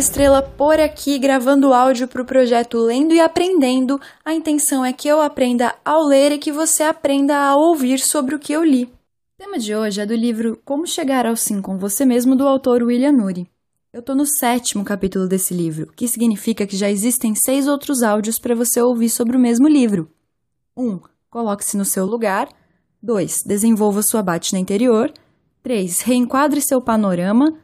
Estrela por aqui gravando áudio para o projeto Lendo e Aprendendo. A intenção é que eu aprenda ao ler e que você aprenda a ouvir sobre o que eu li. O tema de hoje é do livro Como Chegar ao Sim com Você Mesmo, do autor William Nuri. Eu estou no sétimo capítulo desse livro, que significa que já existem seis outros áudios para você ouvir sobre o mesmo livro. 1. Um, Coloque-se no seu lugar. 2. Desenvolva sua batina interior. 3. Reenquadre seu panorama.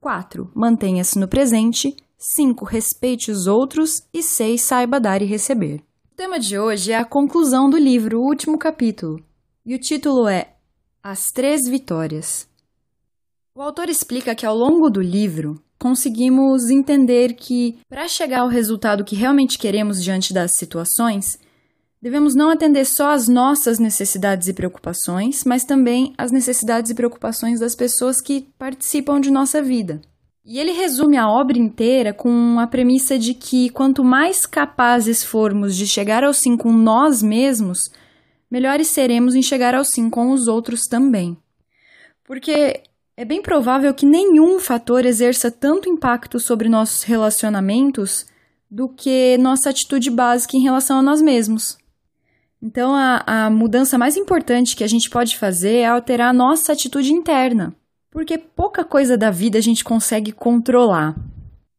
4. Mantenha-se no presente. 5. Respeite os outros. E 6. Saiba dar e receber. O tema de hoje é a conclusão do livro, o último capítulo. E o título é As Três Vitórias. O autor explica que ao longo do livro conseguimos entender que, para chegar ao resultado que realmente queremos diante das situações, devemos não atender só às nossas necessidades e preocupações, mas também às necessidades e preocupações das pessoas que participam de nossa vida. E ele resume a obra inteira com a premissa de que quanto mais capazes formos de chegar ao sim com nós mesmos, melhores seremos em chegar ao sim com os outros também. Porque é bem provável que nenhum fator exerça tanto impacto sobre nossos relacionamentos do que nossa atitude básica em relação a nós mesmos. Então, a, a mudança mais importante que a gente pode fazer é alterar a nossa atitude interna, porque pouca coisa da vida a gente consegue controlar.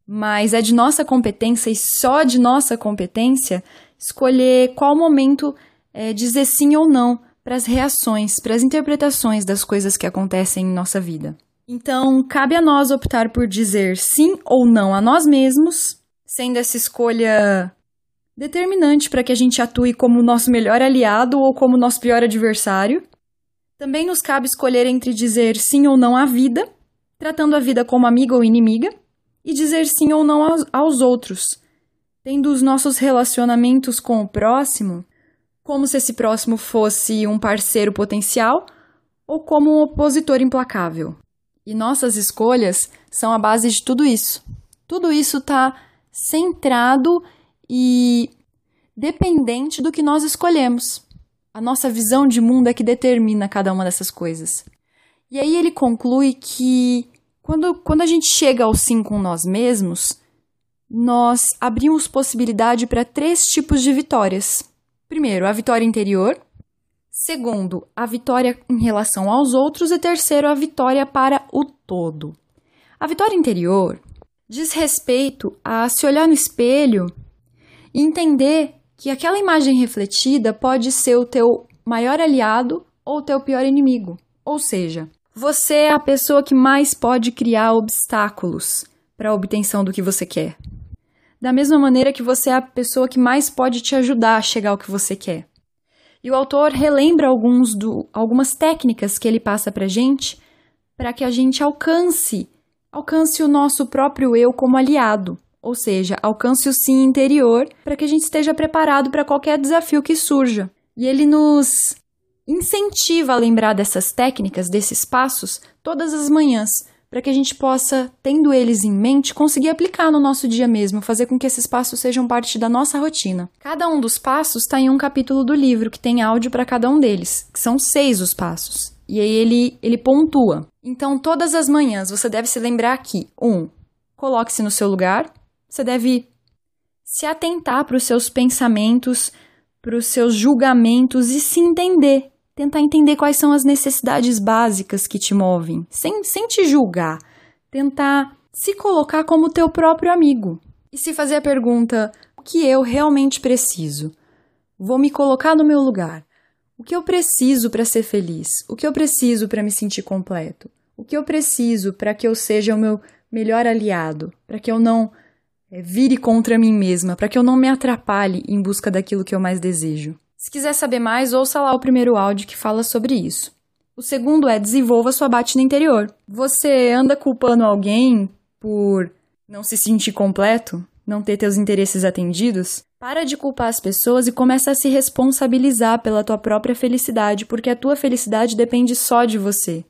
Mas é de nossa competência e só de nossa competência escolher qual momento é, dizer sim ou não para as reações, para as interpretações das coisas que acontecem em nossa vida. Então, cabe a nós optar por dizer sim ou não a nós mesmos, sendo essa escolha determinante para que a gente atue como nosso melhor aliado ou como nosso pior adversário. Também nos cabe escolher entre dizer sim ou não à vida, tratando a vida como amiga ou inimiga, e dizer sim ou não aos, aos outros, tendo os nossos relacionamentos com o próximo como se esse próximo fosse um parceiro potencial ou como um opositor implacável. E nossas escolhas são a base de tudo isso. Tudo isso está centrado e dependente do que nós escolhemos. A nossa visão de mundo é que determina cada uma dessas coisas. E aí ele conclui que quando, quando a gente chega ao sim com nós mesmos, nós abrimos possibilidade para três tipos de vitórias. Primeiro, a vitória interior. Segundo, a vitória em relação aos outros. E terceiro, a vitória para o todo. A vitória interior diz respeito a se olhar no espelho e entender que aquela imagem refletida pode ser o teu maior aliado ou o teu pior inimigo. Ou seja, você é a pessoa que mais pode criar obstáculos para a obtenção do que você quer. Da mesma maneira que você é a pessoa que mais pode te ajudar a chegar ao que você quer. E o autor relembra alguns do, algumas técnicas que ele passa para gente para que a gente alcance, alcance o nosso próprio eu como aliado ou seja, alcance o sim interior para que a gente esteja preparado para qualquer desafio que surja. E ele nos incentiva a lembrar dessas técnicas, desses passos, todas as manhãs, para que a gente possa, tendo eles em mente, conseguir aplicar no nosso dia mesmo, fazer com que esses passos sejam parte da nossa rotina. Cada um dos passos está em um capítulo do livro, que tem áudio para cada um deles, que são seis os passos. E aí ele, ele pontua. Então, todas as manhãs você deve se lembrar que, um, coloque-se no seu lugar, você deve se atentar para os seus pensamentos, para os seus julgamentos e se entender. Tentar entender quais são as necessidades básicas que te movem, sem, sem te julgar. Tentar se colocar como teu próprio amigo. E se fazer a pergunta: o que eu realmente preciso? Vou me colocar no meu lugar. O que eu preciso para ser feliz? O que eu preciso para me sentir completo? O que eu preciso para que eu seja o meu melhor aliado? Para que eu não vire contra mim mesma, para que eu não me atrapalhe em busca daquilo que eu mais desejo. Se quiser saber mais, ouça lá o primeiro áudio que fala sobre isso. O segundo é desenvolva sua batina interior. Você anda culpando alguém por não se sentir completo, não ter teus interesses atendidos? Para de culpar as pessoas e começa a se responsabilizar pela tua própria felicidade, porque a tua felicidade depende só de você.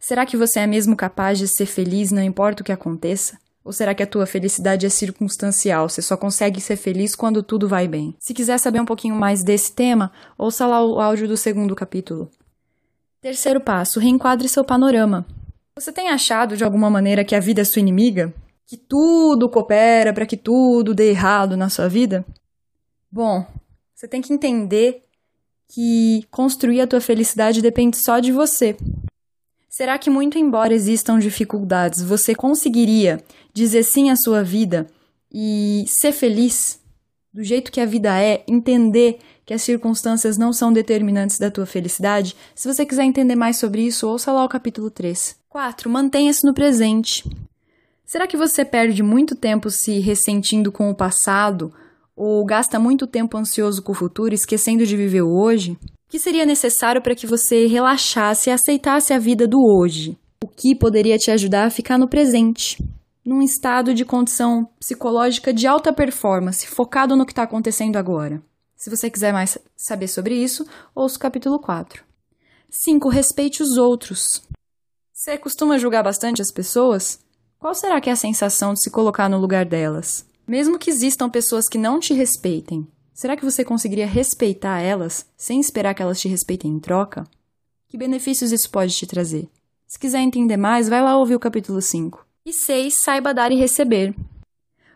Será que você é mesmo capaz de ser feliz não importa o que aconteça? Ou será que a tua felicidade é circunstancial? Você só consegue ser feliz quando tudo vai bem? Se quiser saber um pouquinho mais desse tema, ouça lá o áudio do segundo capítulo. Terceiro passo: reenquadre seu panorama. Você tem achado de alguma maneira que a vida é sua inimiga? que tudo coopera para que tudo dê errado na sua vida? Bom, você tem que entender que construir a tua felicidade depende só de você. Será que, muito embora existam dificuldades, você conseguiria dizer sim à sua vida e ser feliz do jeito que a vida é, entender que as circunstâncias não são determinantes da tua felicidade? Se você quiser entender mais sobre isso, ouça lá o capítulo 3. 4. Mantenha-se no presente. Será que você perde muito tempo se ressentindo com o passado ou gasta muito tempo ansioso com o futuro, esquecendo de viver o hoje? Que seria necessário para que você relaxasse e aceitasse a vida do hoje? O que poderia te ajudar a ficar no presente? Num estado de condição psicológica de alta performance, focado no que está acontecendo agora. Se você quiser mais saber sobre isso, ouça o capítulo 4. 5. Respeite os outros. Você costuma julgar bastante as pessoas? Qual será que é a sensação de se colocar no lugar delas? Mesmo que existam pessoas que não te respeitem, será que você conseguiria respeitar elas sem esperar que elas te respeitem em troca? Que benefícios isso pode te trazer? Se quiser entender mais, vai lá ouvir o capítulo 5. E 6. Saiba dar e receber.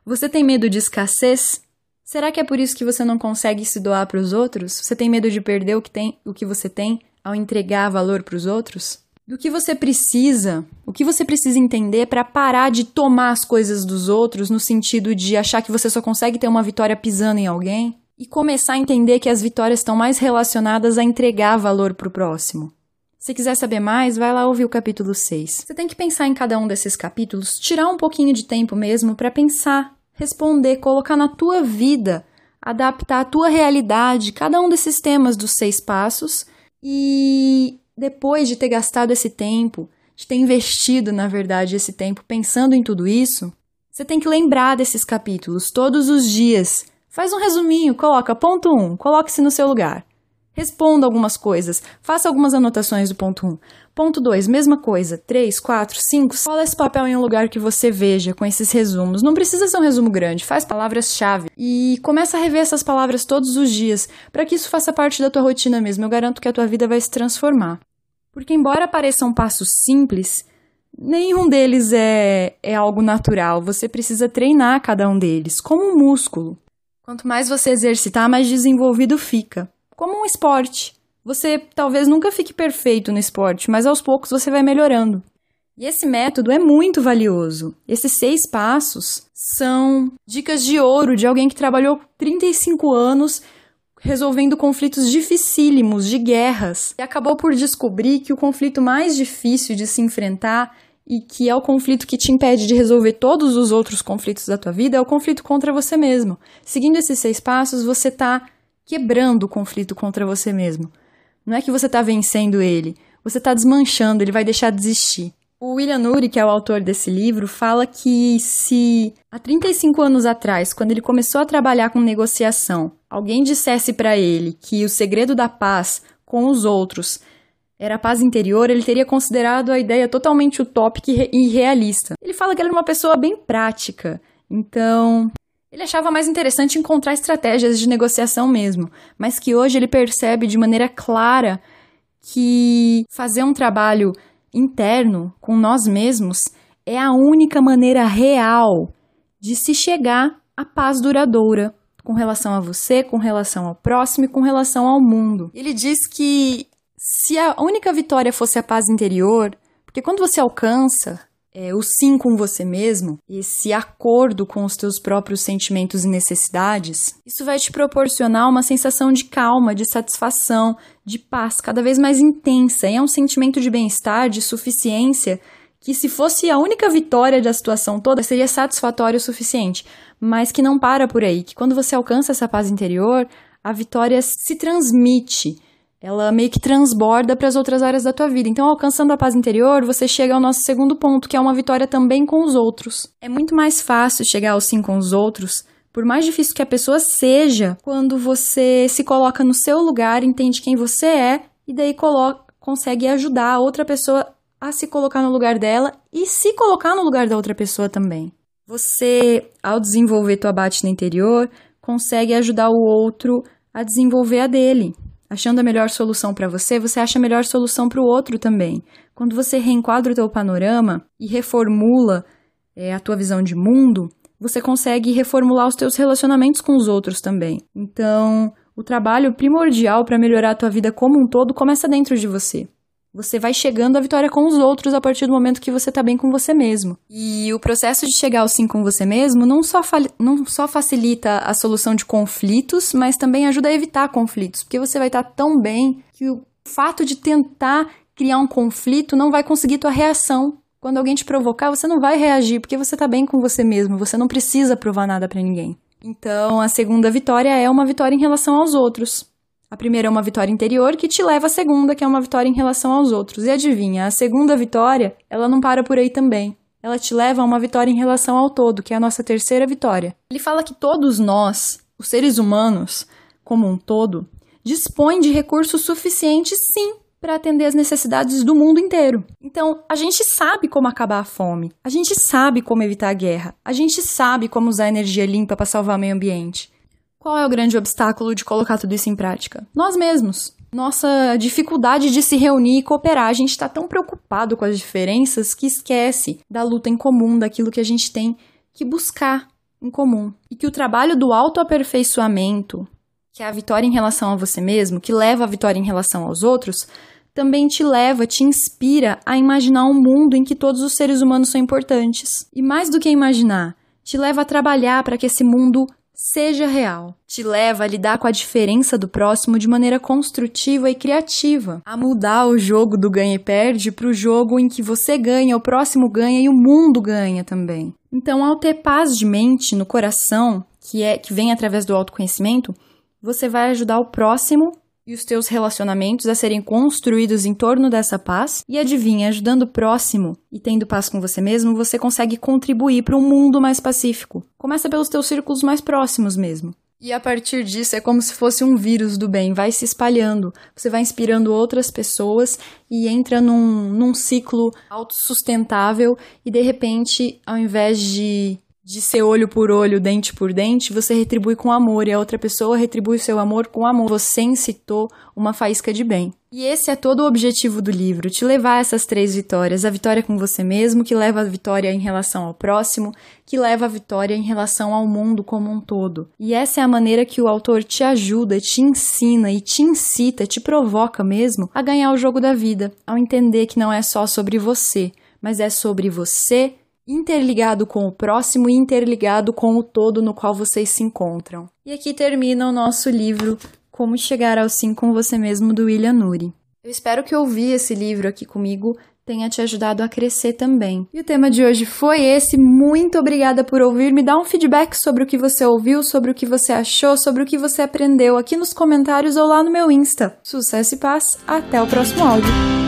Você tem medo de escassez? Será que é por isso que você não consegue se doar para os outros? Você tem medo de perder o que, tem, o que você tem ao entregar valor para os outros? do que você precisa, o que você precisa entender para parar de tomar as coisas dos outros no sentido de achar que você só consegue ter uma vitória pisando em alguém e começar a entender que as vitórias estão mais relacionadas a entregar valor para o próximo. Se quiser saber mais, vai lá ouvir o capítulo 6. Você tem que pensar em cada um desses capítulos, tirar um pouquinho de tempo mesmo para pensar, responder, colocar na tua vida, adaptar a tua realidade, cada um desses temas dos seis passos e depois de ter gastado esse tempo, de ter investido, na verdade, esse tempo pensando em tudo isso, você tem que lembrar desses capítulos todos os dias. Faz um resuminho, coloca ponto 1, um, coloque-se no seu lugar. Responda algumas coisas, faça algumas anotações do ponto 1. Um. Ponto 2, mesma coisa. 3, 4, 5. Cola esse papel em um lugar que você veja com esses resumos. Não precisa ser um resumo grande, faz palavras-chave. E começa a rever essas palavras todos os dias, para que isso faça parte da tua rotina mesmo. Eu garanto que a tua vida vai se transformar. Porque, embora pareçam passos simples, nenhum deles é, é algo natural. Você precisa treinar cada um deles, como um músculo. Quanto mais você exercitar, mais desenvolvido fica. Como um esporte. Você talvez nunca fique perfeito no esporte, mas aos poucos você vai melhorando. E esse método é muito valioso. Esses seis passos são dicas de ouro de alguém que trabalhou 35 anos resolvendo conflitos dificílimos de guerras e acabou por descobrir que o conflito mais difícil de se enfrentar e que é o conflito que te impede de resolver todos os outros conflitos da tua vida é o conflito contra você mesmo. Seguindo esses seis passos, você está quebrando o conflito contra você mesmo. Não é que você está vencendo ele, você está desmanchando, ele vai deixar de existir. O William Nury, que é o autor desse livro, fala que se há 35 anos atrás, quando ele começou a trabalhar com negociação, alguém dissesse para ele que o segredo da paz com os outros era a paz interior, ele teria considerado a ideia totalmente utópica e irrealista. Ele fala que ele era uma pessoa bem prática, então ele achava mais interessante encontrar estratégias de negociação mesmo, mas que hoje ele percebe de maneira clara que fazer um trabalho interno com nós mesmos é a única maneira real de se chegar à paz duradoura com relação a você, com relação ao próximo e com relação ao mundo. Ele diz que se a única vitória fosse a paz interior, porque quando você alcança é, o sim com você mesmo, esse acordo com os teus próprios sentimentos e necessidades, isso vai te proporcionar uma sensação de calma, de satisfação, de paz cada vez mais intensa. E é um sentimento de bem-estar, de suficiência, que se fosse a única vitória da situação toda, seria satisfatório o suficiente. Mas que não para por aí, que quando você alcança essa paz interior, a vitória se transmite ela meio que transborda para as outras áreas da tua vida. Então, alcançando a paz interior, você chega ao nosso segundo ponto, que é uma vitória também com os outros. É muito mais fácil chegar ao sim com os outros, por mais difícil que a pessoa seja, quando você se coloca no seu lugar, entende quem você é e daí consegue ajudar a outra pessoa a se colocar no lugar dela e se colocar no lugar da outra pessoa também. Você, ao desenvolver tua batida interior, consegue ajudar o outro a desenvolver a dele. Achando a melhor solução para você, você acha a melhor solução para o outro também. Quando você reenquadra o teu panorama e reformula é, a tua visão de mundo, você consegue reformular os teus relacionamentos com os outros também. Então, o trabalho primordial para melhorar a tua vida como um todo começa dentro de você. Você vai chegando à vitória com os outros a partir do momento que você está bem com você mesmo. E o processo de chegar ao sim com você mesmo não só, não só facilita a solução de conflitos, mas também ajuda a evitar conflitos, porque você vai estar tá tão bem que o fato de tentar criar um conflito não vai conseguir tua reação quando alguém te provocar, você não vai reagir porque você tá bem com você mesmo, você não precisa provar nada para ninguém. Então, a segunda vitória é uma vitória em relação aos outros. A primeira é uma vitória interior que te leva à segunda, que é uma vitória em relação aos outros. E adivinha, a segunda vitória, ela não para por aí também. Ela te leva a uma vitória em relação ao todo, que é a nossa terceira vitória. Ele fala que todos nós, os seres humanos, como um todo, dispõem de recursos suficientes sim para atender as necessidades do mundo inteiro. Então, a gente sabe como acabar a fome, a gente sabe como evitar a guerra, a gente sabe como usar energia limpa para salvar o meio ambiente. Qual é o grande obstáculo de colocar tudo isso em prática? Nós mesmos. Nossa dificuldade de se reunir e cooperar. A gente está tão preocupado com as diferenças que esquece da luta em comum, daquilo que a gente tem que buscar em comum. E que o trabalho do autoaperfeiçoamento, que é a vitória em relação a você mesmo, que leva a vitória em relação aos outros, também te leva, te inspira a imaginar um mundo em que todos os seres humanos são importantes. E mais do que imaginar, te leva a trabalhar para que esse mundo seja real. Te leva a lidar com a diferença do próximo de maneira construtiva e criativa, a mudar o jogo do ganha e perde para o jogo em que você ganha, o próximo ganha e o mundo ganha também. Então, ao ter paz de mente no coração, que é que vem através do autoconhecimento, você vai ajudar o próximo e os teus relacionamentos a serem construídos em torno dessa paz. E adivinha, ajudando o próximo e tendo paz com você mesmo, você consegue contribuir para um mundo mais pacífico. Começa pelos teus círculos mais próximos mesmo. E a partir disso é como se fosse um vírus do bem, vai se espalhando. Você vai inspirando outras pessoas e entra num, num ciclo autossustentável e de repente, ao invés de de ser olho por olho, dente por dente, você retribui com amor e a outra pessoa retribui o seu amor com amor. Você incitou uma faísca de bem. E esse é todo o objetivo do livro, te levar a essas três vitórias: a vitória com você mesmo, que leva a vitória em relação ao próximo, que leva a vitória em relação ao mundo como um todo. E essa é a maneira que o autor te ajuda, te ensina e te incita, te provoca mesmo a ganhar o jogo da vida, ao entender que não é só sobre você, mas é sobre você interligado com o próximo e interligado com o todo no qual vocês se encontram. E aqui termina o nosso livro Como Chegar ao Sim com Você Mesmo, do William Nuri. Eu espero que ouvir esse livro aqui comigo tenha te ajudado a crescer também. E o tema de hoje foi esse. Muito obrigada por ouvir. Me dá um feedback sobre o que você ouviu, sobre o que você achou, sobre o que você aprendeu aqui nos comentários ou lá no meu Insta. Sucesso e paz. Até o próximo áudio.